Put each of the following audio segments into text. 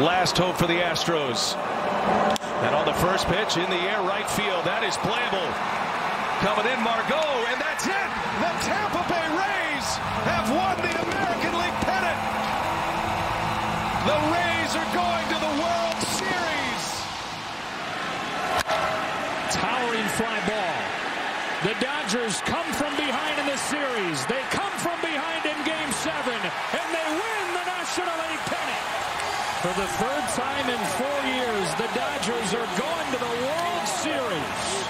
last hope for the Astros. And on the first pitch in the air right field, that is playable. Coming in Margot, and that's it. The Tampa Bay Rays have won the American League pennant. The Rays are going to the World Series. Towering fly ball. The Dodgers come from behind in the series. They For the third time in four years, the Dodgers are going to the World Series.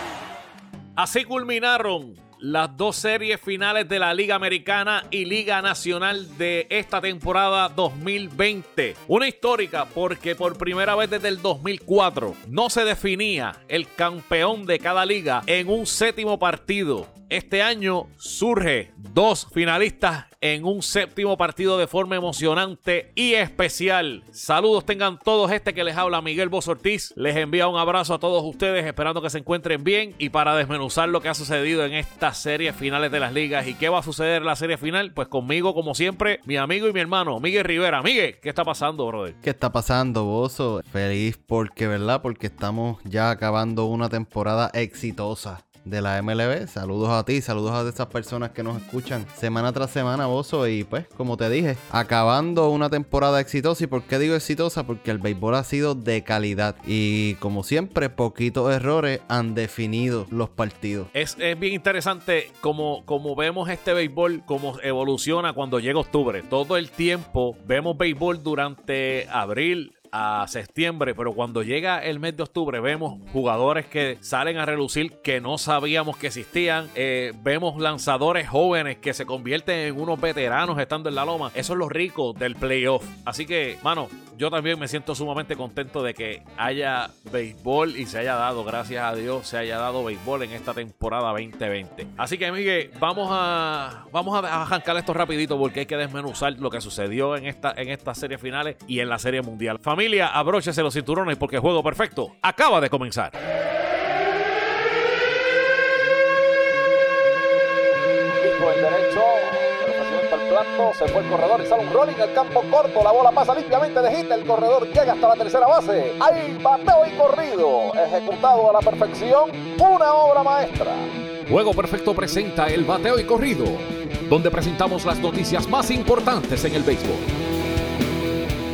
Así culminaron las dos series finales de la Liga Americana y Liga Nacional de esta temporada 2020. Una histórica porque por primera vez desde el 2004 no se definía el campeón de cada liga en un séptimo partido. Este año surge dos finalistas en un séptimo partido de forma emocionante y especial. Saludos tengan todos este que les habla Miguel Boz Ortiz. Les envía un abrazo a todos ustedes esperando que se encuentren bien y para desmenuzar lo que ha sucedido en estas series finales de las ligas y qué va a suceder en la serie final, pues conmigo como siempre, mi amigo y mi hermano Miguel Rivera. Miguel, ¿qué está pasando, brother? ¿Qué está pasando, Bozo? Feliz porque, ¿verdad? Porque estamos ya acabando una temporada exitosa de la MLB. Saludos a ti, saludos a esas personas que nos escuchan semana tras semana, Bozo. Y pues, como te dije, acabando una temporada exitosa. ¿Y por qué digo exitosa? Porque el béisbol ha sido de calidad. Y como siempre, poquitos errores han definido los partidos. Es, es bien interesante como, como vemos este béisbol, cómo evoluciona cuando llega octubre. Todo el tiempo vemos béisbol durante abril, a septiembre, pero cuando llega el mes de octubre vemos jugadores que salen a relucir que no sabíamos que existían, eh, vemos lanzadores jóvenes que se convierten en unos veteranos estando en la loma, eso es lo rico del playoff, así que, mano, yo también me siento sumamente contento de que haya béisbol y se haya dado, gracias a Dios, se haya dado béisbol en esta temporada 2020. Así que, Miguel, vamos a vamos a arrancar esto rapidito porque hay que desmenuzar lo que sucedió en esta en estas series finales y en la serie mundial. Familia, abróchese los cinturones porque el juego perfecto acaba de comenzar. Pico el derecho, al plato, se fue el corredor y sale un rolling al campo corto, la bola pasa limpiamente de hit, el corredor llega hasta la tercera base, ahí bateo y corrido, ejecutado a la perfección, una obra maestra. Juego Perfecto presenta el bateo y corrido, donde presentamos las noticias más importantes en el béisbol.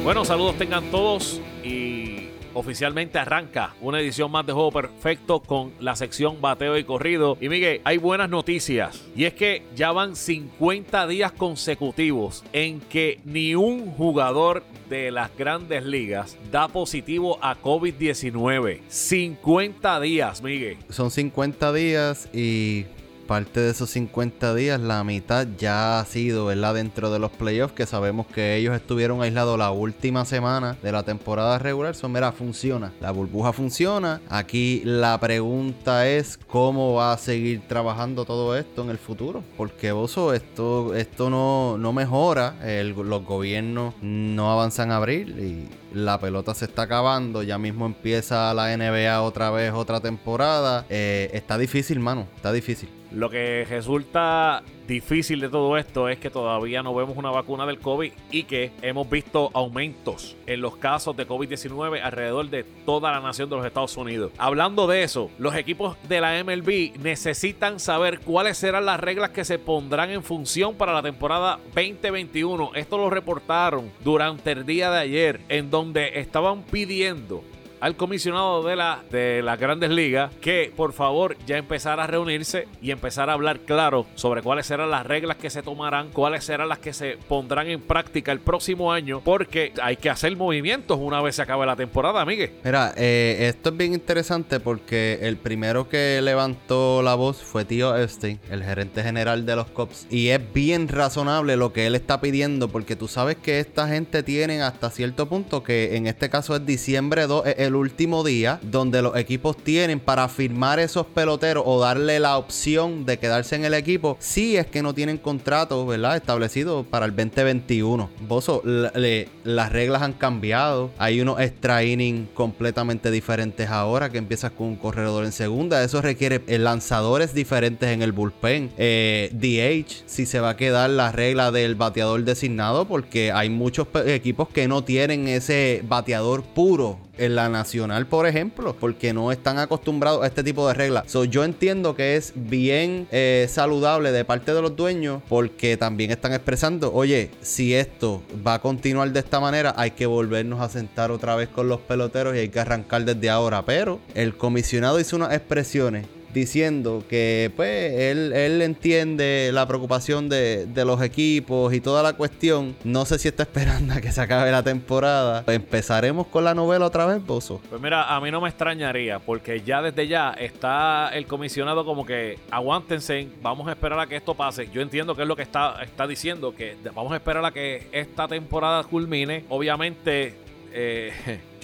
Bueno, saludos tengan todos y oficialmente arranca una edición más de Juego Perfecto con la sección Bateo y Corrido. Y Miguel, hay buenas noticias y es que ya van 50 días consecutivos en que ni un jugador de las grandes ligas da positivo a COVID-19. 50 días, Miguel. Son 50 días y parte de esos 50 días, la mitad ya ha sido, ¿verdad? Dentro de los playoffs, que sabemos que ellos estuvieron aislados la última semana de la temporada regular. Eso, mira, funciona. La burbuja funciona. Aquí la pregunta es cómo va a seguir trabajando todo esto en el futuro. Porque, Bozo, esto, esto no, no mejora. El- los gobiernos no avanzan a abril y la pelota se está acabando. Ya mismo empieza la NBA otra vez, otra temporada. Eh, está difícil, mano. Está difícil. Lo que resulta difícil de todo esto es que todavía no vemos una vacuna del COVID y que hemos visto aumentos en los casos de COVID-19 alrededor de toda la nación de los Estados Unidos. Hablando de eso, los equipos de la MLB necesitan saber cuáles serán las reglas que se pondrán en función para la temporada 2021. Esto lo reportaron durante el día de ayer en donde estaban pidiendo al comisionado de, la, de las grandes ligas que por favor ya empezara a reunirse y empezar a hablar claro sobre cuáles serán las reglas que se tomarán, cuáles serán las que se pondrán en práctica el próximo año, porque hay que hacer movimientos una vez se acabe la temporada, Miguel. Mira, eh, esto es bien interesante porque el primero que levantó la voz fue Tío Epstein, el gerente general de los Cops. Y es bien razonable lo que él está pidiendo porque tú sabes que esta gente tiene hasta cierto punto que en este caso es diciembre 2, es el último día donde los equipos tienen para firmar esos peloteros o darle la opción de quedarse en el equipo si es que no tienen contrato, ¿verdad? Establecido para el 2021. Bozo, las reglas han cambiado. Hay unos extra innings completamente diferentes ahora que empiezas con un corredor en segunda. Eso requiere eh, lanzadores diferentes en el bullpen. Eh, DH, si se va a quedar la regla del bateador designado, porque hay muchos equipos que no tienen ese bateador puro en la nacional, por ejemplo, porque no están acostumbrados a este tipo de reglas. yo entiendo que es bien eh, saludable de parte de los dueños porque también están expresando, oye, si esto va a continuar de esta manera, hay que volvernos a sentar otra vez con los peloteros y hay que arrancar desde ahora. Pero el comisionado hizo unas expresiones diciendo que pues él, él entiende la preocupación de, los equipos y toda la cuestión. No sé si está esperando a que se acabe la temporada. Empezaremos con la novela otra vez, Bozo. Pues mira, a mí no me extrañaría porque ya desde ya está el comisionado como que aguántense, vamos a esperar a que esto pase. Yo entiendo que es lo que está, está diciendo, que vamos a esperar a que esta temporada culmine. Obviamente... Eh,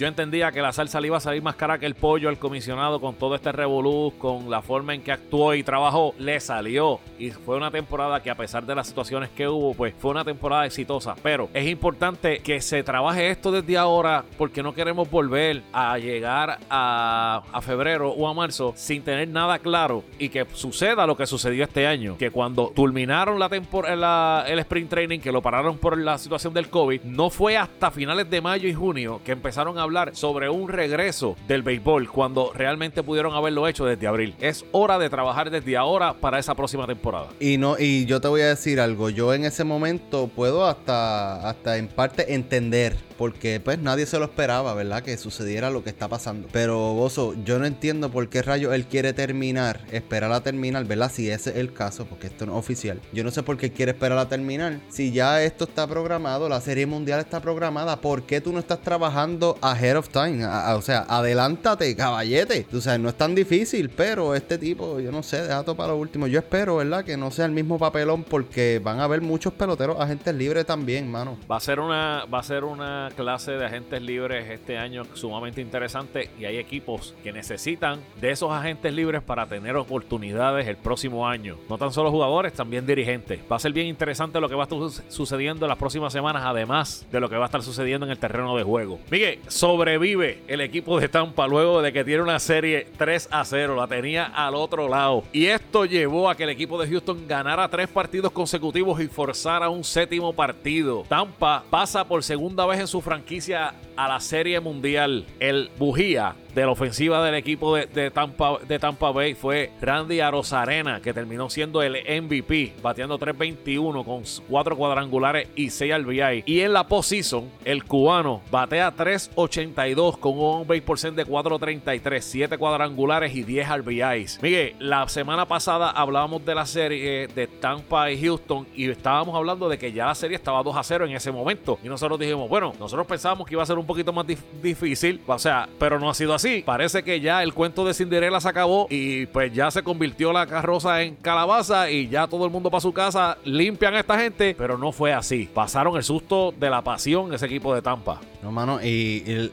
Yo entendía que la salsa le iba a salir más cara que el pollo al comisionado con todo este revolú, con la forma en que actuó y trabajó, le salió. Y fue una temporada que a pesar de las situaciones que hubo, pues fue una temporada exitosa. Pero es importante que se trabaje esto desde ahora porque no queremos volver a llegar a, febrero o a marzo sin tener nada claro y que suceda lo que sucedió este año. Que cuando culminaron la temporada, el sprint training, que lo pararon por la situación del COVID, no fue hasta finales de mayo y junio que empezaron a sobre un regreso del béisbol cuando realmente pudieron haberlo hecho desde abril. Es hora de trabajar desde ahora para esa próxima temporada. Y no y yo te voy a decir algo, yo en ese momento puedo hasta hasta en parte entender porque pues nadie se lo esperaba, ¿verdad? Que sucediera lo que está pasando. Pero Bozo, yo no entiendo por qué rayo él quiere terminar, esperar a terminar, ¿verdad? Si ese es el caso, porque esto no es oficial. Yo no sé por qué quiere esperar a terminar. Si ya esto está programado, la serie mundial está programada, ¿por qué tú no estás trabajando ahead of time? o sea, adelántate, caballete. O sea, no es tan difícil, pero este tipo, yo no sé, deja todo para lo último. Yo espero, ¿verdad? Que no sea el mismo papelón porque van a haber muchos peloteros agentes libres también, mano. Va a ser una, va a ser una clase de agentes libres este año sumamente interesante y hay equipos que necesitan de esos agentes libres para tener oportunidades el próximo año. No tan solo jugadores, también dirigentes. Va a ser bien interesante lo que va a estar sucediendo en las próximas semanas, además de lo que va a estar sucediendo en el terreno de juego. Miguel, sobrevive el equipo de Tampa luego de que tiene una serie 3 a 0. La tenía al otro lado. Y esto llevó a que el equipo de Houston ganara tres partidos consecutivos y forzara un séptimo partido. Tampa pasa por segunda vez en su franquicia a la Serie Mundial. El Bujía de la ofensiva del equipo de, Tampa, de Tampa Bay fue Randy Arozarena, que terminó siendo el MVP, bateando 3.21 con 4 cuadrangulares y 6 RBI. Y en la postseason, el cubano batea 3.82 con un base por de 4.33, 7 cuadrangulares y 10 RBIs. Miguel, la semana pasada hablábamos de la serie de Tampa y Houston y estábamos hablando de que ya la serie estaba 2 a 0 en ese momento. Y nosotros dijimos, bueno, nosotros pensábamos que iba a ser un poquito más difícil, o sea, pero no ha sido así Sí, Parece que ya el cuento de Cinderella se acabó y pues ya se convirtió la carroza en calabaza y ya todo el mundo para su casa limpian a esta gente, pero no fue así. Pasaron el susto de la pasión ese equipo de Tampa. No, mano, y,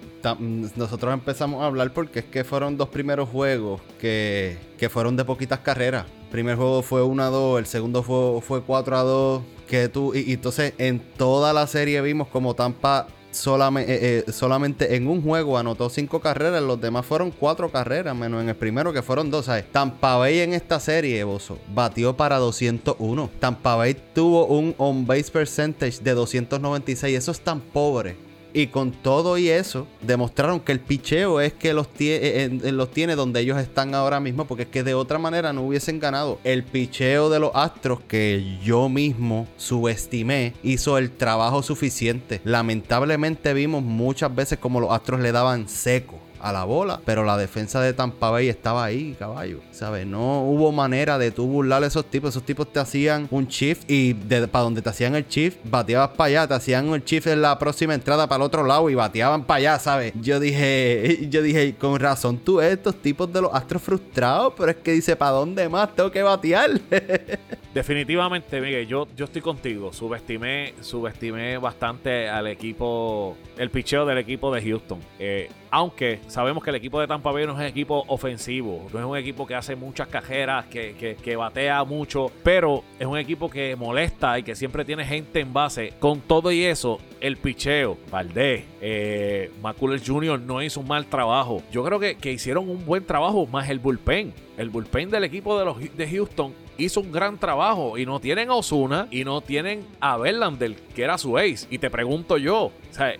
nosotros empezamos a hablar porque es que fueron dos primeros juegos que, que fueron de poquitas carreras. El primer juego fue 1 a 2, el segundo fue, fue 4 a 2. Que tú, y entonces en toda la serie vimos como Tampa solamente, eh, eh, solamente en un juego anotó cinco carreras, los demás fueron cuatro carreras, menos en el primero que fueron dos. ¿sabes? Tampa Bay en esta serie, Bozo, batió para 201. Tampa Bay tuvo un on-base percentage de 296. Eso es tan pobre y con todo y eso, demostraron que el picheo es que los, eh, los tiene donde ellos están ahora mismo, porque es que de otra manera no hubiesen ganado. El picheo de los Astros, que yo mismo subestimé, hizo el trabajo suficiente. Lamentablemente vimos muchas veces como los Astros le daban seco a la bola, pero la defensa de Tampa Bay estaba ahí, caballo, ¿sabes? No hubo manera de tú burlar a esos tipos, esos tipos te hacían un shift y para donde te hacían el shift, bateabas para allá, te hacían un shift en la próxima entrada para el otro lado y bateaban para allá, ¿sabes? Yo dije, yo dije, con razón tú estos tipos de los astros frustrados, pero es que dice, ¿para dónde más tengo que batear? Definitivamente, Miguel, yo, yo estoy contigo. Subestimé, subestimé bastante al equipo, el picheo del equipo de Houston. Eh, aunque sabemos que el equipo de Tampa Bay no es un equipo ofensivo, no es un equipo que hace muchas cajeras, que, que, batea mucho, pero es un equipo que molesta y que siempre tiene gente en base. Con todo y eso, el picheo, Valdés, eh, McCullers Jr. no hizo un mal trabajo. Yo creo que, que hicieron un buen trabajo, más el bullpen. El bullpen del equipo de, los, de Houston hizo un gran trabajo y no tienen a Osuna y no tienen a Verlander, que era su ace. Y te pregunto yo, o sea,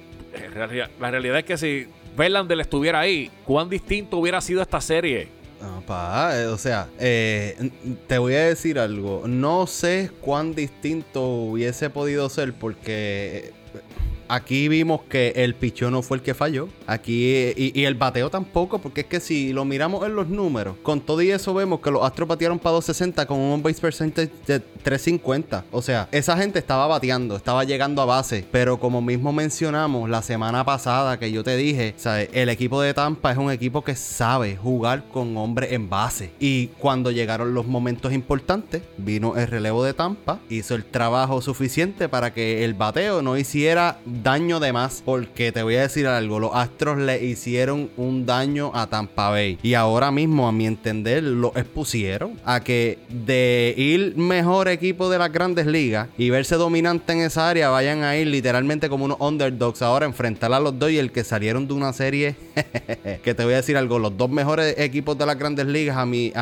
la realidad es que si Verlander estuviera ahí, ¿cuán distinto hubiera sido esta serie? Eh, o sea, eh, te voy a decir algo. No sé cuán distinto hubiese podido ser porque Aquí vimos que el pichón no fue el que falló. Aquí, y, el bateo tampoco, porque es que si lo miramos en los números, con todo y eso vemos que los Astros batearon para 260 con un base percentage de 350. O sea, esa gente estaba bateando, estaba llegando a base. Pero como mismo mencionamos la semana pasada que yo te dije, ¿sabes? el equipo de Tampa es un equipo que sabe jugar con hombres en base. Y cuando llegaron los momentos importantes, vino el relevo de Tampa, hizo el trabajo suficiente para que el bateo no hiciera daño de más. Porque te voy a decir algo, los Astros le hicieron un daño a Tampa Bay. Y ahora mismo, a mi entender, lo expusieron a que de ir mejor equipo de las grandes ligas y verse dominante en esa área, vayan a ir literalmente como unos underdogs ahora enfrentar a los el que salieron de una serie que te voy a decir algo, los dos mejores equipos de las grandes ligas a mí,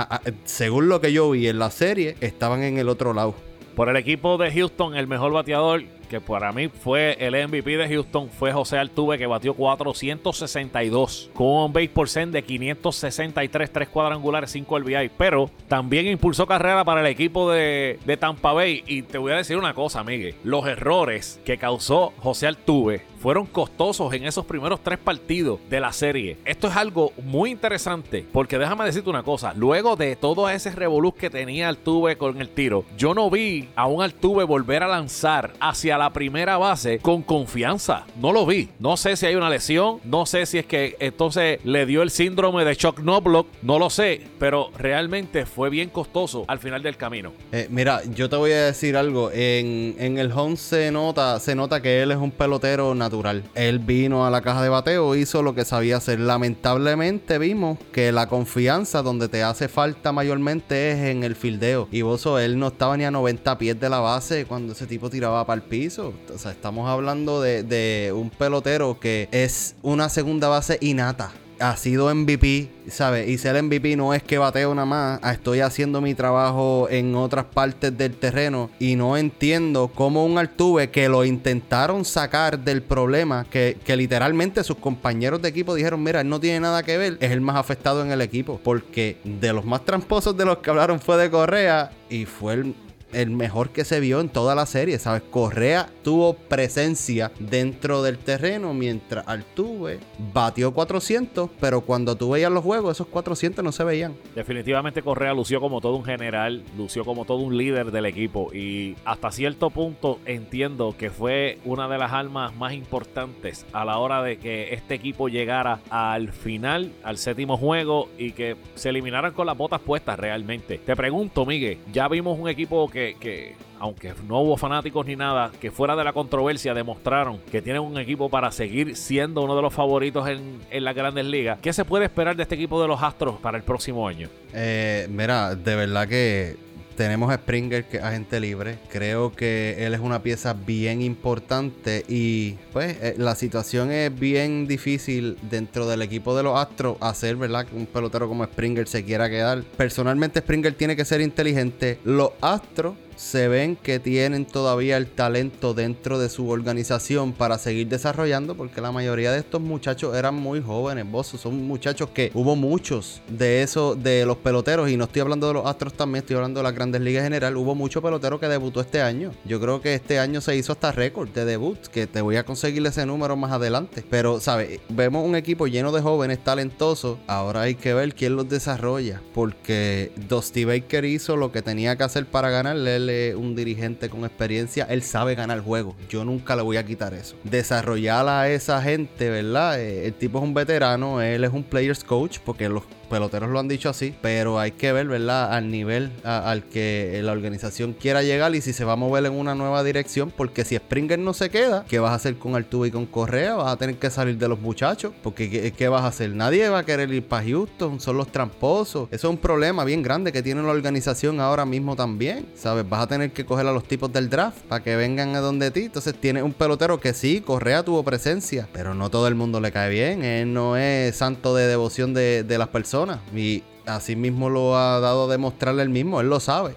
según lo que yo vi en la serie, estaban en el otro lado. Por el equipo de Houston, el mejor bateador que para mí fue el MVP de Houston, fue José Altuve, que batió 462 con un base por cent de 563, 3 cuadrangulares, 5 RBI. Pero también impulsó carrera para el equipo de, de Tampa Bay. Y te voy a decir una cosa, Miguel. Los errores que causó José Altuve fueron costosos en esos primeros tres partidos de la serie. Esto es algo muy interesante porque déjame decirte una cosa, luego de todo ese revoluz que tenía Altuve con el tiro, yo no vi a un Altuve volver a lanzar hacia la primera base con confianza. No lo vi. No sé si hay una lesión, no sé si es que entonces le dio el síndrome de shock no block, no lo sé, pero realmente fue bien costoso al final del camino. Eh, mira, yo te voy a decir algo, en, en el home se nota, se nota que él es un pelotero natural. Él vino a la caja de bateo, hizo lo que sabía hacer. Lamentablemente vimos que la confianza donde te hace falta mayormente es en el fildeo. Y vos, él no estaba ni a 90 pies de la base cuando ese tipo tiraba para el piso. Estamos hablando de, un pelotero que es una segunda base innata ha sido MVP, ¿sabes? Y ser MVP no es que bateo nada más. Ah, estoy haciendo mi trabajo en otras partes del terreno y no entiendo cómo un Altuve que lo intentaron sacar del problema, que literalmente sus compañeros de equipo dijeron, mira, él no tiene nada que ver, es el más afectado en el equipo. Porque de los más tramposos de los que hablaron fue de Correa y fue el el mejor que se vio en toda la serie, ¿sabes? Correa tuvo presencia dentro del terreno mientras Altuve batió 400, pero cuando tú veías los juegos, esos 400 no se veían. Definitivamente Correa lució como todo un general, lució como todo un líder del equipo y hasta cierto punto entiendo que fue una de las almas más importantes a la hora de que este equipo llegara al final, al séptimo juego y que se eliminaran con las botas puestas realmente. Te pregunto, Miguel, ya vimos un equipo que que, aunque no hubo fanáticos ni nada, que fuera de la controversia demostraron que tienen un equipo para seguir siendo uno de los favoritos en, en las grandes ligas. ¿Qué se puede esperar de este equipo de los Astros para el próximo año? Eh, mira, de verdad que tenemos a Springer, que es agente libre. Creo que él es una pieza bien importante. Y pues eh, la situación es bien difícil dentro del equipo de los Astros hacer, ¿verdad? Que un pelotero como Springer se quiera quedar. Personalmente, Springer tiene que ser inteligente. Los Astros se ven que tienen todavía el talento dentro de su organización para seguir desarrollando, porque la mayoría de estos muchachos eran muy jóvenes, vos son muchachos que hubo muchos de esos, de los peloteros, y no estoy hablando de los Astros también, estoy hablando de las grandes ligas en general, hubo mucho pelotero que debutó este año. Yo creo que este año se hizo hasta récord de debut, que te voy a conseguir ese número más adelante. Pero, ¿sabes? Vemos un equipo lleno de jóvenes talentosos, ahora hay que ver quién los desarrolla, porque Dusty Baker hizo lo que tenía que hacer para ganarle un dirigente con experiencia, él sabe ganar juego. Yo nunca le voy a quitar eso. Desarrollar a esa gente, ¿verdad? Eh, el tipo es un veterano, él es un players coach, porque los peloteros lo han dicho así, pero hay que ver, ¿verdad? Al nivel al que la organización quiera llegar y si se va a mover en una nueva dirección, porque si Springer no se queda, ¿qué vas a hacer con Altuve y con Correa? Vas a tener que salir de los muchachos, porque ¿qué, vas a hacer? Nadie va a querer ir para Houston, son los tramposos. Eso es un problema bien grande que tiene la organización ahora mismo también, ¿sabes? Vas a tener que coger a los tipos del draft para que vengan a donde ti. Entonces tiene un pelotero que sí, Correa tuvo presencia, pero no todo el mundo le cae bien. Él no es santo de devoción de, de las personas. Y así mismo lo ha dado a demostrarle él mismo, él lo sabe.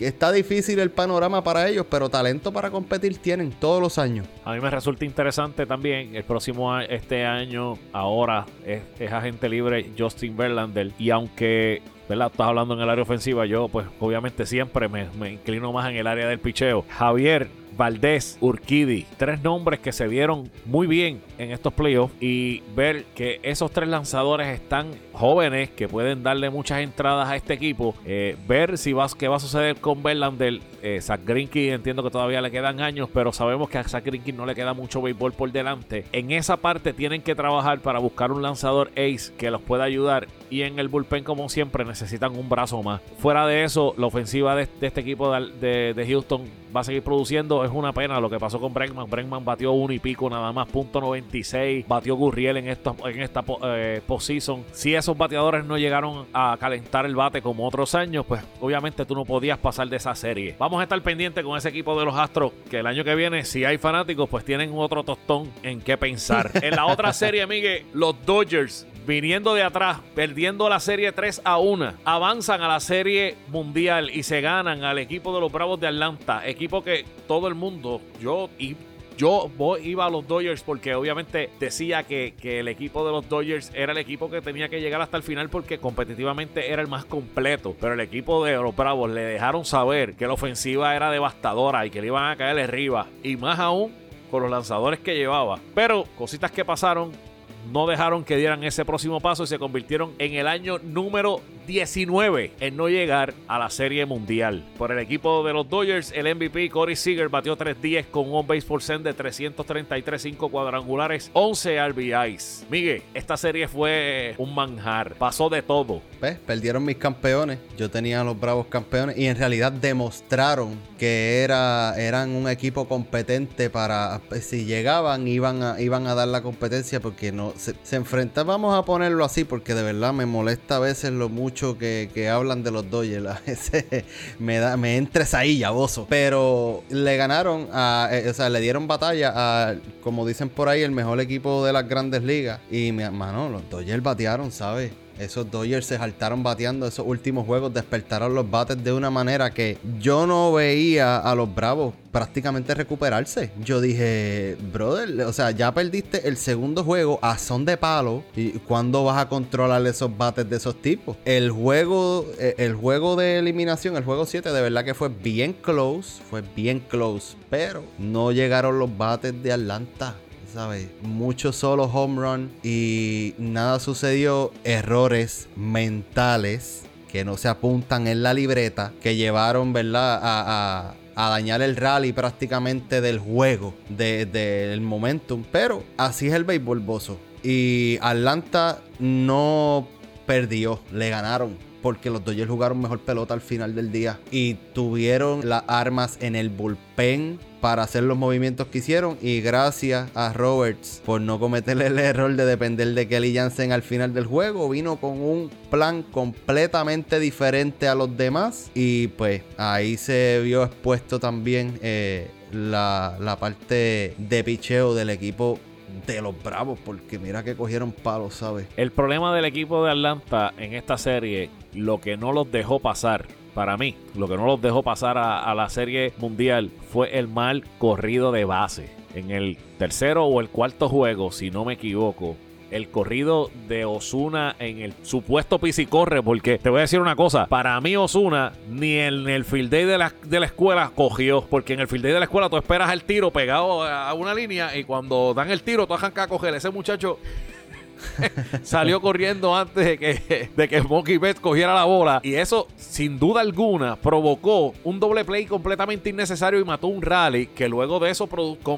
está difícil el panorama para ellos, pero talento para competir tienen todos los años. A mí me resulta interesante también, el próximo este año, ahora es, agente libre Justin Verlander, y aunque ¿verdad? Estás hablando en el área ofensiva. Yo, pues, obviamente siempre me, me, inclino más en el área del picheo. Javier Valdés, Urquidi, tres nombres que se vieron muy bien en estos playoffs y ver que esos tres lanzadores están jóvenes que pueden darle muchas entradas a este equipo, eh, ver si va, qué va a suceder con Verlander, eh, Zach Greinke entiendo que todavía le quedan años, pero sabemos que a Zach Greinke no le queda mucho béisbol por delante. En esa parte tienen que trabajar para buscar un lanzador ace que los pueda ayudar y en el bullpen como siempre necesitan un brazo más. Fuera de eso, la ofensiva de, este equipo de Houston va a seguir produciendo. Es una pena lo que pasó con Bregman. Bregman batió uno y pico nada más, punto 96. Batió Gurriel en, esto, en esta eh, postseason. Si esos bateadores no llegaron a calentar el bate como otros años, pues obviamente tú no podías pasar de esa serie. Vamos a estar pendientes con ese equipo de los Astros, que el año que viene, si hay fanáticos, pues tienen otro tostón en qué pensar. en la otra serie, Miguel, los Dodgers viniendo de atrás, perdiendo la serie 3 a 1, avanzan a la serie mundial y se ganan al equipo de los Bravos de Atlanta, equipo que todo el mundo, yo y yo iba a los Dodgers porque obviamente decía que, que, el equipo de los Dodgers era el equipo que tenía que llegar hasta el final porque competitivamente era el más completo. Pero el equipo de los Bravos le dejaron saber que la ofensiva era devastadora y que le iban a caer arriba. Y más aún con los lanzadores que llevaba. Pero cositas que pasaron no dejaron que dieran ese próximo paso y se convirtieron en el año número 19 en no llegar a la Serie Mundial. Por el equipo de los Dodgers, el MVP Corey Seager batió 3-10 con un base por de 333, 5 cuadrangulares, 11 RBIs. Miguel, esta serie fue un manjar, pasó de todo. ¿Ves? Perdieron mis campeones, yo tenía a los Bravos campeones y en realidad demostraron que era, eran un equipo competente para, si llegaban, iban a, iban a dar la competencia porque no se, se enfrentan, vamos a ponerlo así porque de verdad me molesta a veces lo mucho que, hablan de los Dodgers. me, da, me entres ahí, yaboso. Pero le ganaron, a, eh, o sea, le dieron batalla a, como dicen por ahí, el mejor equipo de las grandes ligas. Y, mi hermano, los Dodgers batearon, ¿sabes? Esos Dodgers se saltaron bateando esos últimos juegos, despertaron los bates de una manera que yo no veía a los Bravos prácticamente recuperarse. Yo dije, brother, o sea, ya perdiste el segundo juego a son de palo. ¿Y cuándo vas a controlar esos bates de esos tipos? El juego, eh, el juego de eliminación, el juego 7, de verdad que fue bien close. Fue bien close. Pero no llegaron los bates de Atlanta. ¿Sabes? Mucho solo home run y nada sucedió. Errores mentales que no se apuntan en la libreta que llevaron, ¿verdad? A, dañar el rally prácticamente del juego, del momentum. Pero así es el béisbol, bozo. Y Atlanta no perdió, le ganaron porque los Dodgers jugaron mejor pelota al final del día y tuvieron las armas en el bullpen para hacer los movimientos que hicieron. Y gracias a Roberts por no cometer el error de depender de Kelly Jansen al final del juego. Vino con un plan completamente diferente a los demás y pues ahí se vio expuesto también eh, la, la parte de picheo del equipo de los Bravos, porque mira que cogieron palos, ¿sabes? El problema del equipo de Atlanta en esta serie, lo que no los dejó pasar, para mí, lo que no los dejó pasar a, la serie mundial fue el mal corrido de base. En el tercero o el cuarto juego, si no me equivoco, el corrido de Osuna en el supuesto corre porque te voy a decir una cosa, para mí Osuna ni en el field day de la, de la escuela cogió, porque en el field day de la escuela tú esperas el tiro pegado a una línea y cuando dan el tiro tú arrancas a coger ese muchacho salió corriendo antes de que, de que Mookie Betts cogiera la bola. Y eso, sin duda alguna, provocó un doble play completamente innecesario y mató un rally que luego de eso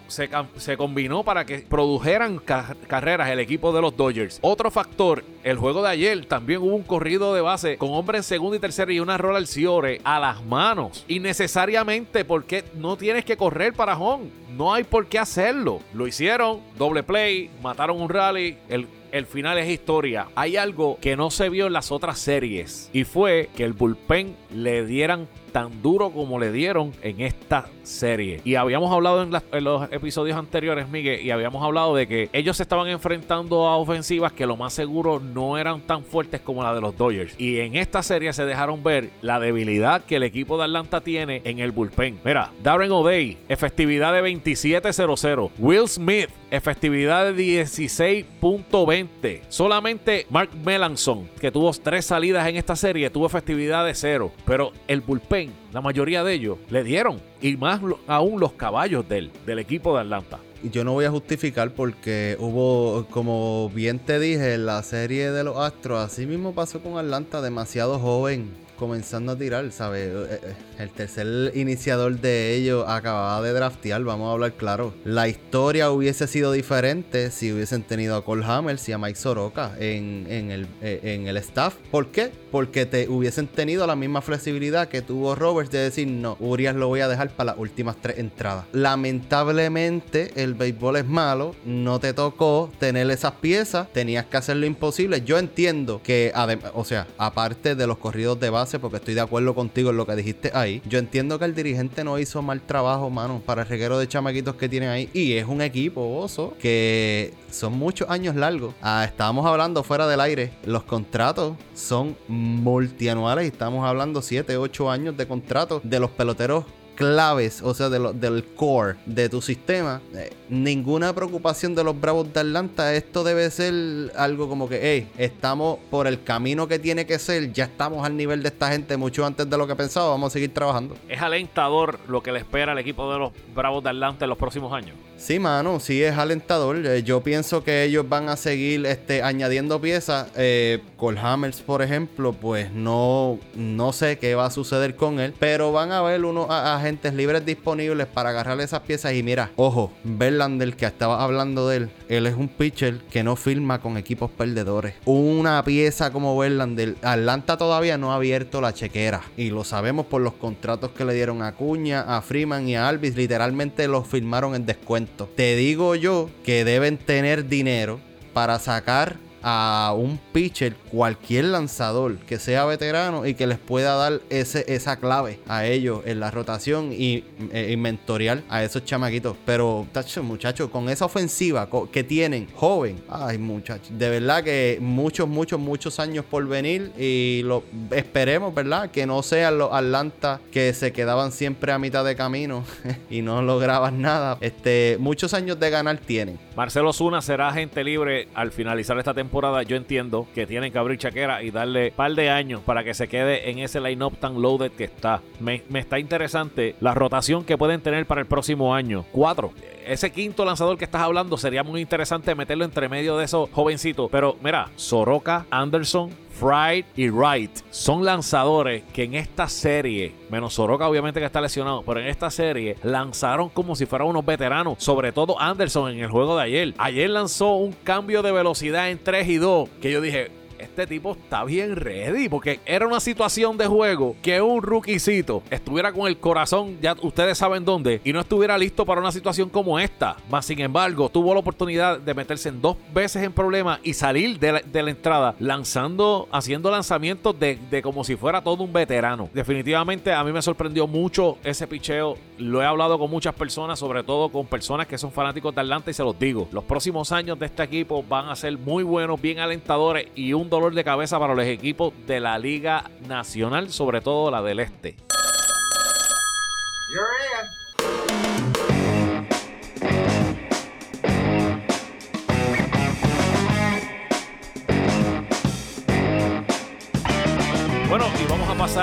se, se, combinó para que produjeran carreras el equipo de los Dodgers. Otro factor, el juego de ayer también hubo un corrido de base con hombre en segunda y tercera y una rola al Ciore a las manos. Innecesariamente porque no tienes que correr para home. No hay por qué hacerlo. Lo hicieron, doble play, mataron un rally. El el final es historia. Hay algo que no se vio en las otras series y fue que el bullpen le dieran tan duro como le dieron en esta serie. Y habíamos hablado en, los episodios anteriores, Miguel, y habíamos hablado de que ellos se estaban enfrentando a ofensivas que lo más seguro no eran tan fuertes como la de los Dodgers. Y en esta serie se dejaron ver la debilidad que el equipo de Atlanta tiene en el bullpen. Mira, Darren O'Day, efectividad de 27-0-0. Will Smith, efectividad de 16.20. Solamente Mark Melanson, que tuvo tres salidas en esta serie, tuvo efectividad de cero. Pero el bullpen, la mayoría de ellos, le dieron. Y más aún los caballos del, del equipo de Atlanta. Yo no voy a justificar porque hubo, como bien te dije, la serie de los Astros, así mismo pasó con Atlanta, demasiado joven comenzando a tirar, ¿sabes? Eh, eh, el tercer iniciador de ellos acababa de draftear, vamos a hablar claro. La historia hubiese sido diferente si hubiesen tenido a Cole Hammers y a Mike Soroka en, el, eh, en el staff. ¿Por qué? Porque te hubiesen tenido la misma flexibilidad que tuvo Roberts de decir, no, Urias lo voy a dejar para las últimas tres entradas. Lamentablemente, el béisbol es malo, no te tocó tener esas piezas, tenías que hacer lo imposible. Yo entiendo que, o sea, aparte de los corridos de base, porque estoy de acuerdo contigo en lo que dijiste ahí. Yo entiendo que el dirigente no hizo mal trabajo, mano, para el reguero de chamaquitos que tienen ahí. Y es un equipo, oso, que son muchos años largos. Ah, estábamos hablando fuera del aire. Los contratos son multianuales y estamos hablando 7, 8 años de contratos de los peloteros claves, o sea, del core de tu sistema, eh, ninguna preocupación de los Bravos de Atlanta. Esto debe ser algo como que, hey, estamos por el camino que tiene que ser, ya estamos al nivel de esta gente mucho antes de lo que pensaba, vamos a seguir trabajando. Es alentador lo que le espera al equipo de los Bravos de Atlanta en los próximos años. Sí, mano, sí es alentador. Eh, yo pienso que ellos van a seguir este, añadiendo piezas. Eh, Hammers, por ejemplo, pues no, no sé qué va a suceder con él, pero van a haber unos agentes libres disponibles para agarrar esas piezas. Y mira, ojo, Verlander, que estaba hablando de él, él es un pitcher que no firma con equipos perdedores. Una pieza como Verlander, Atlanta todavía no ha abierto la chequera y lo sabemos por los contratos que le dieron a Cuña, a Freeman y a Alvis. Literalmente los firmaron en descuento. Te digo yo que deben tener dinero para sacar a un pitcher, cualquier lanzador que sea veterano y que les pueda dar ese, esa clave a ellos en la rotación y, eh, mentorial a esos chamaquitos. Pero, muchachos, con esa ofensiva que tienen, joven, ay, muchachos, de verdad que muchos, muchos, muchos años por venir y esperemos, ¿verdad? Que no sean los Atlanta que se quedaban siempre a mitad de camino y no lograban nada. Este, muchos años de ganar tienen. Marcelo Zuna será agente libre al finalizar esta temporada yo entiendo que tienen que abrir chaquera y darle un par de años para que se quede en ese line-up tan loaded que está. Me está interesante la rotación que pueden tener para el próximo año. Cuatro ese quinto lanzador que estás hablando sería muy interesante meterlo entre medio de esos jovencitos. Pero mira, Soroka, Anderson, Fried y Wright son lanzadores que en esta serie, menos Soroka obviamente que está lesionado, pero en esta serie lanzaron como si fueran unos veteranos, sobre todo Anderson en el juego de ayer. Ayer lanzó un cambio de velocidad en 3 y 2 que yo dije, este tipo está bien ready. Porque era una situación de juego que un rookiecito estuviera con el corazón, ya ustedes saben dónde, y no estuviera listo para una situación como esta. Más sin embargo, tuvo la oportunidad de meterse en dos veces en problemas y salir de la, entrada lanzando, haciendo lanzamientos de, de, como si fuera todo un veterano. Definitivamente a mí me sorprendió mucho ese picheo. Lo he hablado con muchas personas, sobre todo con personas que son fanáticos de Atlanta y se los digo. Los próximos años de este equipo van a ser muy buenos, bien alentadores y un dolor de cabeza para los equipos de la Liga Nacional, sobre todo la del Este.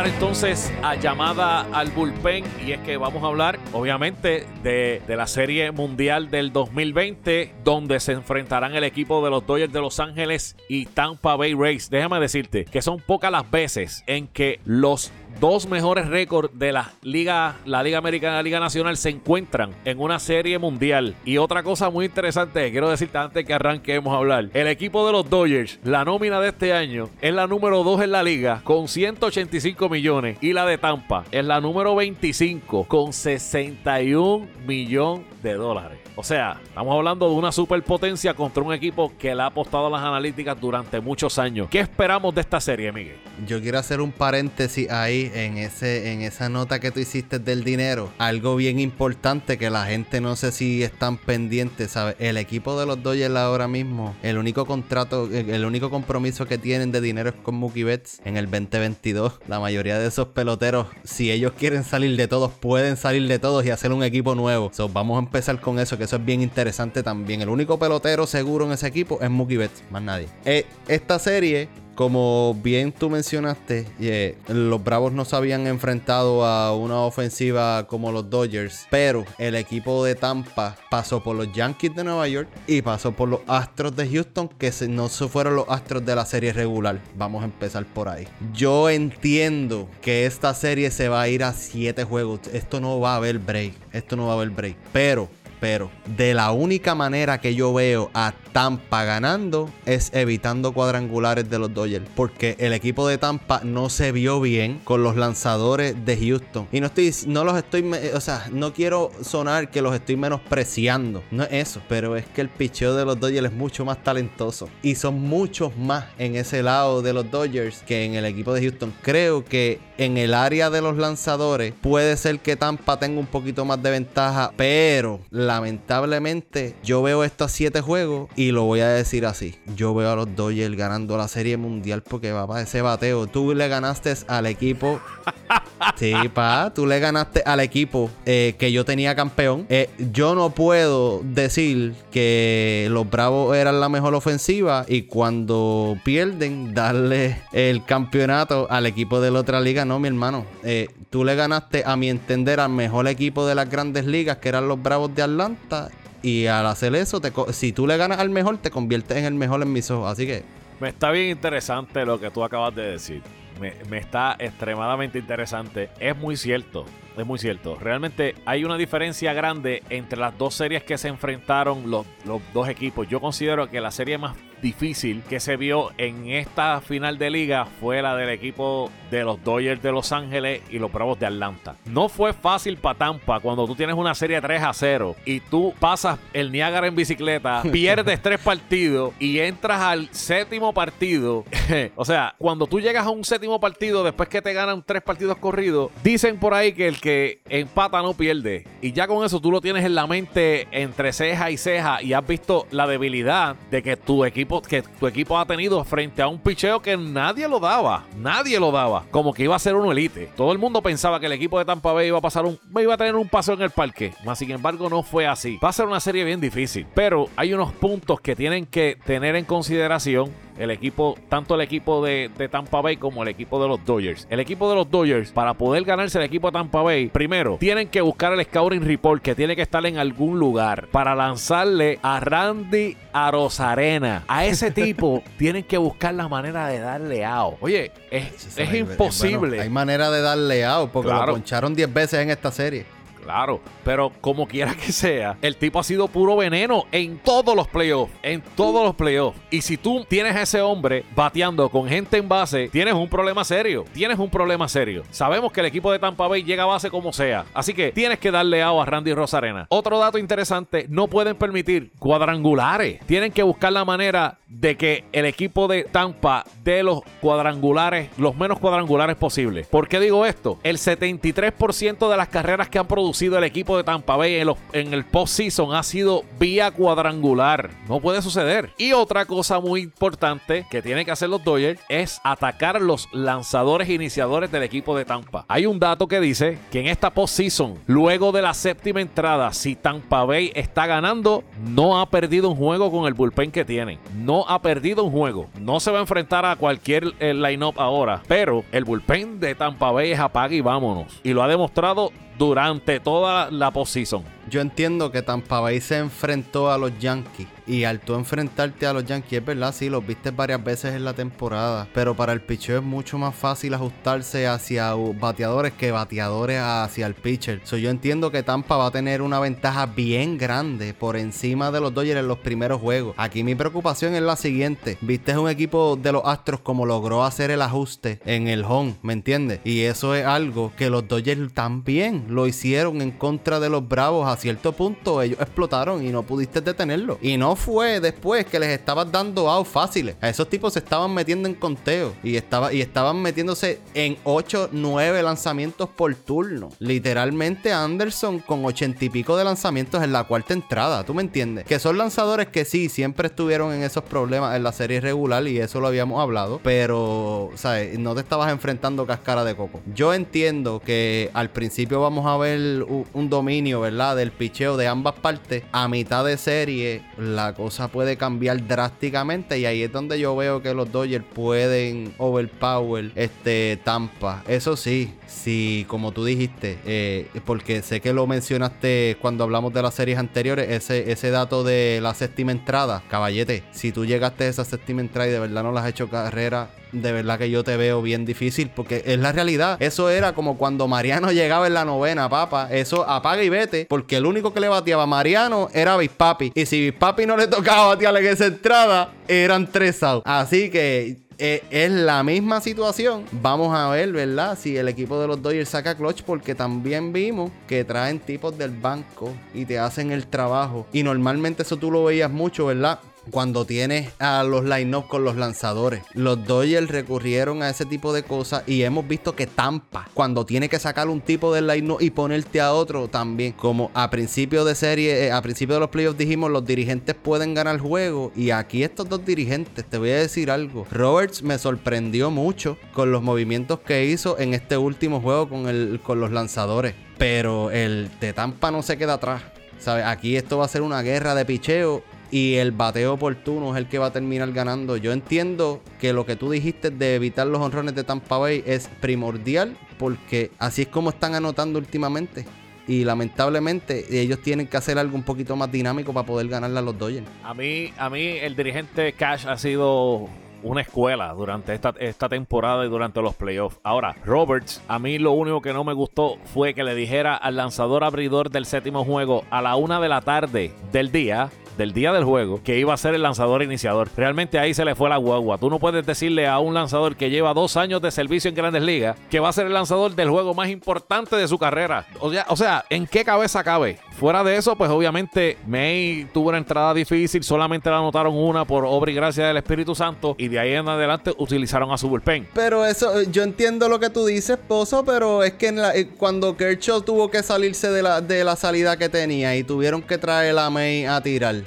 Entonces a llamada al bullpen y es que vamos a hablar obviamente de, de, la serie mundial del 2020 donde se enfrentarán el equipo de los Dodgers de Los Ángeles y Tampa Bay Rays. Déjame decirte que son pocas las veces en que los dos mejores récords de la Liga, la Liga Americana y la Liga Nacional se encuentran en una serie mundial. Y otra cosa muy interesante quiero decirte antes que arranquemos a hablar. El equipo de los Dodgers, la nómina de este año, es la número 2 en la liga con 185 millones. Y la de Tampa es la número 25 con 61 millones dólares. O sea, estamos hablando de una superpotencia contra un equipo que le ha apostado a las analíticas durante muchos años. ¿Qué esperamos de esta serie, Miguel? Yo quiero hacer un paréntesis ahí en ese en esa nota que tú hiciste del dinero. Algo bien importante que la gente no sé si están pendientes, ¿sabes? El equipo de los Dodgers ahora mismo, el único contrato, el único compromiso que tienen de dinero es con Mookie Betts en el 2022. La mayoría de esos peloteros, si ellos quieren salir de todos, pueden salir de todos y hacer un equipo nuevo. Vamos a empezar con eso, que eso es bien interesante también. El único pelotero seguro en ese equipo es Mookie Betts, más nadie. Eh, esta serie como bien tú mencionaste, eh, los Bravos no se habían enfrentado a una ofensiva como los Dodgers, pero el equipo de Tampa pasó por los Yankees de Nueva York y pasó por los Astros de Houston, que no se fueron los Astros de la serie regular. Vamos a empezar por ahí. Yo entiendo que esta serie se va a ir a 7 juegos. Esto no va a haber break. Esto no va a haber break. Pero pero de la única manera que yo veo a Tampa ganando es evitando cuadrangulares de los Dodgers. Porque el equipo de Tampa no se vio bien con los lanzadores de Houston. Y no estoy, no los estoy, o sea, no quiero sonar que los estoy menospreciando. No es eso. Pero es que el picheo de los Dodgers es mucho más talentoso. Y son muchos más en ese lado de los Dodgers que en el equipo de Houston. Creo que en el área de los lanzadores puede ser que Tampa tenga un poquito más de ventaja. Pero lamentablemente yo veo estos siete juegos y lo voy a decir así. Yo veo a los Dodgers ganando la serie mundial porque va para ese bateo. Tú le ganaste al equipo. Sí, pa, tú le ganaste al equipo eh, que yo tenía campeón. Eh, yo no puedo decir que los Bravos eran la mejor ofensiva y cuando pierden, darle el campeonato al equipo de la otra liga. No, mi hermano. Eh, tú le ganaste, a mi entender, al mejor equipo de las grandes ligas, que eran los Bravos de Atlanta. Y al hacer eso, si tú le ganas al mejor, te conviertes en el mejor en mis ojos. Así que. Me está bien interesante lo que tú acabas de decir. Me, me, está extremadamente interesante. Es muy cierto, es muy cierto. Realmente hay una diferencia grande entre las dos series que se enfrentaron los, los dos equipos. Yo considero que la serie más difícil que se vio en esta final de liga fue la del equipo de los Dodgers de Los Ángeles y los Bravos de Atlanta. No fue fácil para Tampa cuando tú tienes una serie 3 a 0 y tú pasas el Niágara en bicicleta, pierdes tres partidos y entras al séptimo partido. o sea, cuando tú llegas a un séptimo partido después que te ganan tres partidos corridos, dicen por ahí que el que empata no pierde. Y ya con eso tú lo tienes en la mente entre ceja y ceja y has visto la debilidad de que tu equipo que tu equipo ha tenido frente a un picheo que nadie lo daba. Nadie lo daba. Como que iba a ser uno elite. Todo el mundo pensaba que el equipo de Tampa Bay iba a pasar un. iba a tener un paso en el parque. Más sin embargo, no fue así. Va a ser una serie bien difícil. Pero hay unos puntos que tienen que tener en consideración el equipo, tanto el equipo de, Tampa Bay como el equipo de los Dodgers. El equipo de los Dodgers, para poder ganarse el equipo de Tampa Bay, primero tienen que buscar el scouting report que tiene que estar en algún lugar para lanzarle a Randy Arozarena. A ese tipo tienen que buscar la manera de darle out. Oye, es, imposible. hay manera de darle out porque lo poncharon 10 veces en esta serie. Claro, pero como quiera que sea, el tipo ha sido puro veneno en todos los playoffs. En todos los playoffs. Y si tú tienes a ese hombre bateando con gente en base, tienes un problema serio. Tienes un problema serio. Sabemos que el equipo de Tampa Bay llega a base como sea. Así que tienes que darle agua a Randy Rosarena. Otro dato interesante: no pueden permitir cuadrangulares. Tienen que buscar la manera de que el equipo de Tampa dé los cuadrangulares, los menos cuadrangulares posibles. ¿Por qué digo esto? El 73% de las carreras que han producido lucido el equipo de Tampa Bay en, los, en el postseason ha sido vía cuadrangular. No puede suceder. Y otra cosa muy importante que tienen que hacer los Dodgers es atacar los lanzadores iniciadores del equipo de Tampa. Hay un dato que dice que en esta postseason, luego de la séptima entrada, si Tampa Bay está ganando, no ha perdido un juego con el bullpen que tienen. No ha perdido un juego. No se va a enfrentar a cualquier eh, line-up ahora. Pero el bullpen de Tampa Bay es apaga y vámonos. Y lo ha demostrado durante toda la postseason. Yo entiendo que Tampa se enfrentó a los Yankees. Y al tú enfrentarte a los Yankees, es verdad, sí, los viste varias veces en la temporada. Pero para el pitcher es mucho más fácil ajustarse hacia bateadores que bateadores hacia el pitcher. So, yo entiendo que Tampa va a tener una ventaja bien grande por encima de los Dodgers en los primeros juegos. Aquí mi preocupación es la siguiente. Viste un equipo de los Astros como logró hacer el ajuste en el home, ¿me entiendes? Y eso es algo que los Dodgers también lo hicieron en contra de los Bravos a cierto punto. Ellos explotaron y no pudiste detenerlo. Y no fue después que les estabas dando out fáciles. A esos tipos se estaban metiendo en conteo y, estaba, y estaban metiéndose en 8, 9 lanzamientos por turno. Literalmente Anderson con 80 y pico de lanzamientos en la cuarta entrada. ¿Tú me entiendes? Que son lanzadores que sí, siempre estuvieron en esos problemas en la serie regular y eso lo habíamos hablado. Pero, ¿sabes? No te estabas enfrentando cascara de coco. Yo entiendo que al principio vamos a ver un dominio, ¿verdad? Del picheo de ambas partes. A mitad de serie, la cosa puede cambiar drásticamente y ahí es donde yo veo que los Dodgers pueden overpower este Tampa. Eso sí, si como tú dijiste, eh, porque sé que lo mencionaste cuando hablamos de las series anteriores, ese, ese dato de la séptima entrada, caballete, si tú llegaste a esa séptima entrada y de verdad no las has hecho carrera, de verdad que yo te veo bien difícil porque es la realidad. Eso era como cuando Mariano llegaba en la novena, papá. Eso apaga y vete porque el único que le bateaba a Mariano era Bispapi. Y si Bispapi no le tocaba batearle en esa entrada, eran tres outs. Así que eh, es la misma situación. Vamos a ver, ¿verdad? Si el equipo de los Dodgers saca clutch, porque también vimos que traen tipos del banco y te hacen el trabajo. Y normalmente eso tú lo veías mucho, ¿verdad? Cuando tienes a los line-up con los lanzadores. Los Dodgers recurrieron a ese tipo de cosas y hemos visto que Tampa, cuando tiene que sacar un tipo de line-up y ponerte a otro también, como a principio de serie, eh, a principio de los playoffs dijimos, los dirigentes pueden ganar juego y aquí estos dos dirigentes, te voy a decir algo, Roberts me sorprendió mucho con los movimientos que hizo en este último juego con, el, con los lanzadores, pero el de Tampa no se queda atrás. ¿Sabes? Aquí esto va a ser una guerra de picheo y el bateo oportuno es el que va a terminar ganando. Yo entiendo que lo que tú dijiste de evitar los honrones de Tampa Bay es primordial porque así es como están anotando últimamente. Y lamentablemente ellos tienen que hacer algo un poquito más dinámico para poder ganarle a los Dodgers. A mí, a mí el dirigente Cash ha sido una escuela durante esta, esta temporada y durante los playoffs. Ahora, Roberts, a mí lo único que no me gustó fue que le dijera al lanzador abridor del séptimo juego a la una de la tarde del día del día del juego que iba a ser el lanzador iniciador. Realmente ahí se le fue la guagua. Tú no puedes decirle a un lanzador que lleva dos años de servicio en grandes ligas que va a ser el lanzador del juego más importante de su carrera. O sea, o sea ¿en qué cabeza cabe? Fuera de eso, pues obviamente May tuvo una entrada difícil, solamente la anotaron una por obra y gracia del Espíritu Santo y de ahí en adelante utilizaron a su bullpen. Pero eso, yo entiendo lo que tú dices, Pozo, pero es que eh, cuando Kershaw tuvo que salirse de la, de la salida que tenía y tuvieron que traer a May a tirar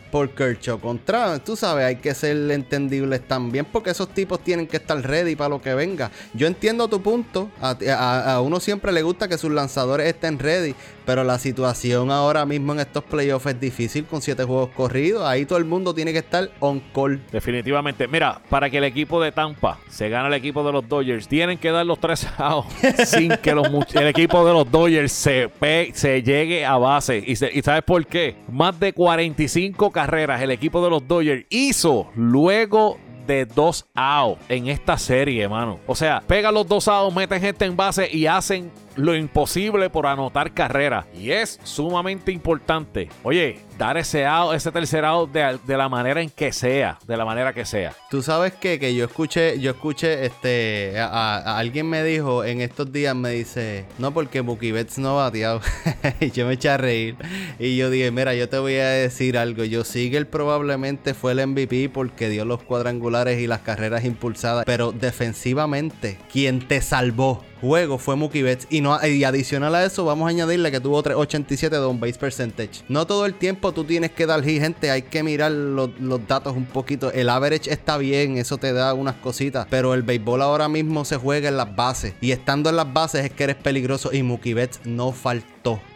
por Kershaw contra, tú sabes, hay que ser entendibles también porque esos tipos tienen que estar ready para lo que venga. Yo entiendo tu punto, a, a, uno siempre le gusta que sus lanzadores estén ready, pero la situación ahora mismo en estos playoffs es difícil con siete juegos corridos, ahí todo el mundo tiene que estar on call. Definitivamente, mira, para que el equipo de Tampa se gane el equipo de los Dodgers, tienen que dar los tres outs sin que los, el equipo de los Dodgers se, se llegue a base. ¿Y, ¿Y sabes por qué? Más de 45 el equipo de los Dodgers hizo luego de dos outs en esta serie, hermano. O sea, pega los dos outs, meten gente en base y hacen lo imposible por anotar carrera. Y es sumamente importante. Oye, dar ese out, ese tercer out de, la manera en que sea. De la manera que sea. Tú sabes que yo escuché, yo escuché, este, alguien me dijo en estos días, me dice, no, porque Mookie Betts no bateado. y yo me eché a reír. Y yo dije, mira, yo te voy a decir algo. Yo sigue probablemente fue el MVP porque dio los cuadrangulares y las carreras impulsadas. Pero defensivamente, quien te salvó juegos fue Mookie. Y, no, y adicional a eso, vamos a añadirle que tuvo 387 de on base percentage. No todo el tiempo tú tienes que dar hit, gente. Hay que mirar los, datos un poquito. El average está bien, eso te da unas cositas. Pero el béisbol ahora mismo se juega en las bases. Y estando en las bases es que eres peligroso. Y Mookie Betts no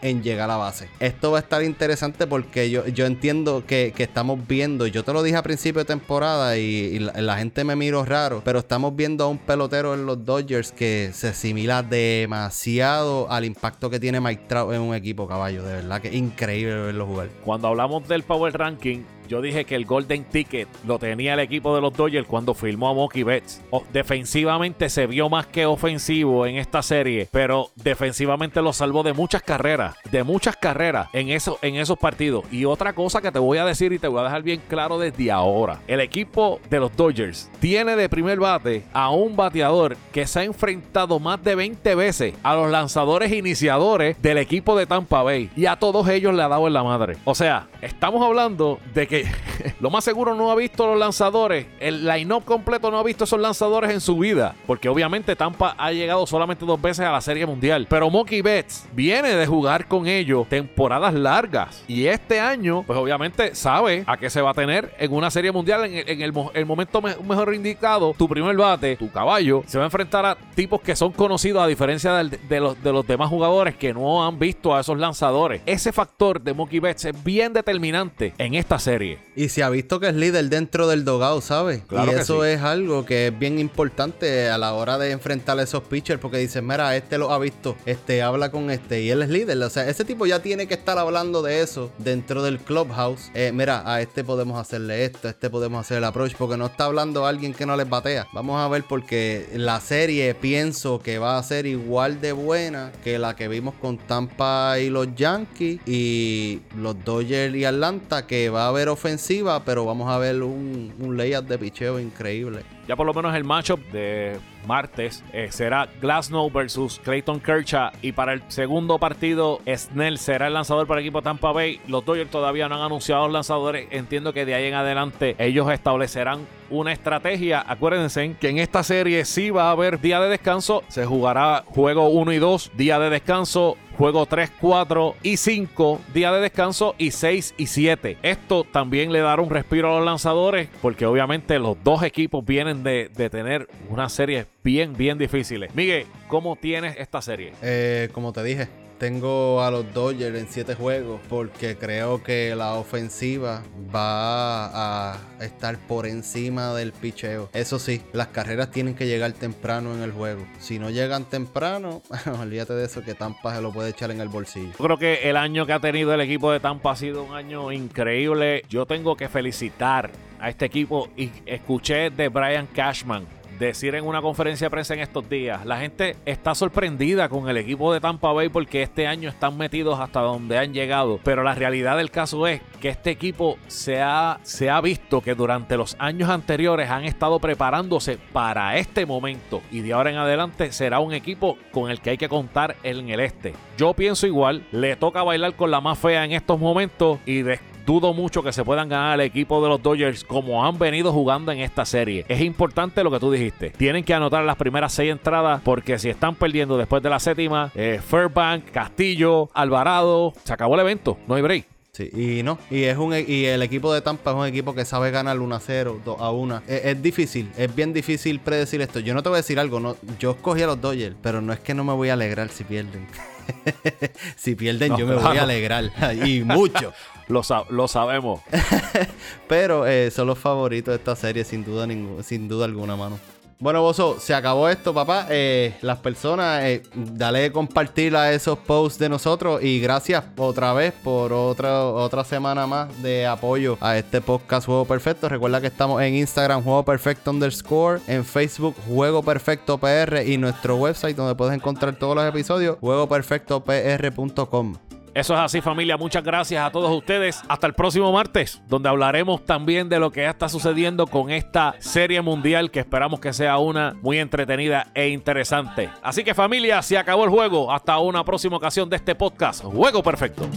en llegar a la base. Esto va a estar interesante porque yo, yo entiendo que, que estamos viendo. Yo te lo dije a principio de temporada y, la gente me miró raro. Pero estamos viendo a un pelotero en los Dodgers que se asimila demasiado al impacto que tiene Mike Trout en un equipo caballo. De verdad que es increíble verlo jugar. Cuando hablamos del Power Ranking, yo dije que el Golden Ticket lo tenía el equipo de los Dodgers cuando firmó a Mookie Betts. Defensivamente se vio más que ofensivo en esta serie, pero defensivamente lo salvó de muchas carreras, de muchas carreras en, eso, en esos partidos. Y otra cosa que te voy a decir y te voy a dejar bien claro desde ahora. El equipo de los Dodgers tiene de primer bate a un bateador que se ha enfrentado más de 20 veces a los lanzadores iniciadores del equipo de Tampa Bay. Y a todos ellos le ha dado en la madre. O sea, estamos hablando de que lo más seguro no ha visto los lanzadores. El line-up completo no ha visto esos lanzadores en su vida. Porque obviamente Tampa ha llegado solamente dos veces a la Serie Mundial. Pero Mookie Betts viene de jugar con ellos temporadas largas. Y este año, pues obviamente sabe a qué se va a tener en una Serie Mundial. En el, en el mo- el momento me- mejor indicado, tu primer bate, tu caballo, se va a enfrentar a tipos que son conocidos a diferencia de, los, de los demás jugadores que no han visto a esos lanzadores. Ese factor de Mookie Betts es bien determinante en esta serie. Y se ha visto que es líder dentro del dogado, ¿sabes? Claro y que eso sí. es algo que es bien importante a la hora de enfrentar a esos pitchers porque dicen, mira, este lo ha visto, este habla con este y él es líder. O sea, ese tipo ya tiene que estar hablando de eso dentro del clubhouse. Eh, mira, a este podemos hacerle esto, a este podemos hacer el approach porque no está hablando alguien que no les batea. Vamos a ver porque la serie pienso que va a ser igual de buena que la que vimos con Tampa y los Yankees y los Dodgers y Atlanta que va a haber ofensiva, pero vamos a ver un, un layout de picheo increíble. Ya por lo menos el matchup de martes eh, será Glasnow versus Clayton Kershaw. Y para el segundo partido, Snell será el lanzador para el equipo Tampa Bay. Los Dodgers todavía no han anunciado los lanzadores. Entiendo que de ahí en adelante ellos establecerán una estrategia. Acuérdense que en esta serie sí va a haber día de descanso. Se jugará juego 1 y 2, día de descanso. Juego 3, 4 y 5, día de descanso y 6 y 7. Esto también le dará un respiro a los lanzadores porque obviamente los dos equipos vienen de, de tener unas series bien, bien difíciles. Miguel, ¿cómo tienes esta serie? Eh, como te dije, tengo a los Dodgers en 7 juegos porque creo que la ofensiva va a estar por encima del picheo. Eso sí, las carreras tienen que llegar temprano en el juego. Si no llegan temprano, olvídate de eso que Tampa se lo puede echar en el bolsillo. Yo creo que el año que ha tenido el equipo de Tampa ha sido un año increíble. Yo tengo que felicitar a este equipo y escuché de Brian Cashman decir en una conferencia de prensa en estos días, la gente está sorprendida con el equipo de Tampa Bay porque este año están metidos hasta donde han llegado, pero la realidad del caso es que este equipo se ha, se ha visto que durante los años anteriores han estado preparándose para este momento y de ahora en adelante será un equipo con el que hay que contar en el este. Yo pienso igual, le toca bailar con la más fea en estos momentos y de dudo mucho que se puedan ganar al equipo de los Dodgers como han venido jugando en esta serie. Es importante lo que tú dijiste. Tienen que anotar las primeras seis entradas porque si están perdiendo después de la séptima, eh, Fairbank, Castillo, Alvarado, se acabó el evento. No hay break. Sí, y no, y es un e- y el equipo de Tampa es un equipo que sabe ganar 1 a 0, 2 a 1. Es, es difícil, es bien difícil predecir esto. Yo no te voy a decir algo, no, yo escogí a los Dodgers, pero no es que no me voy a alegrar si pierden. si pierden No, yo me voy a alegrar y mucho. Lo, lo sabemos. Pero eh, son los favoritos de esta serie sin duda sin duda alguna, mano. Bueno, Bozo, se acabó esto, papá. Eh, las personas, eh, dale compartir a esos posts de nosotros y gracias otra vez por otra, otra semana más de apoyo a este podcast Juego Perfecto. Recuerda que estamos en Instagram, Juego Perfecto underscore, en Facebook, Juego Perfecto PR y nuestro website donde puedes encontrar todos los episodios, juegoperfectopr.com. Eso es así familia, muchas gracias a todos ustedes. Hasta el próximo martes, donde hablaremos también de lo que ya está sucediendo con esta serie mundial que esperamos que sea una muy entretenida e interesante. Así que familia, se acabó el juego. Hasta una próxima ocasión de este podcast. Juego Perfecto.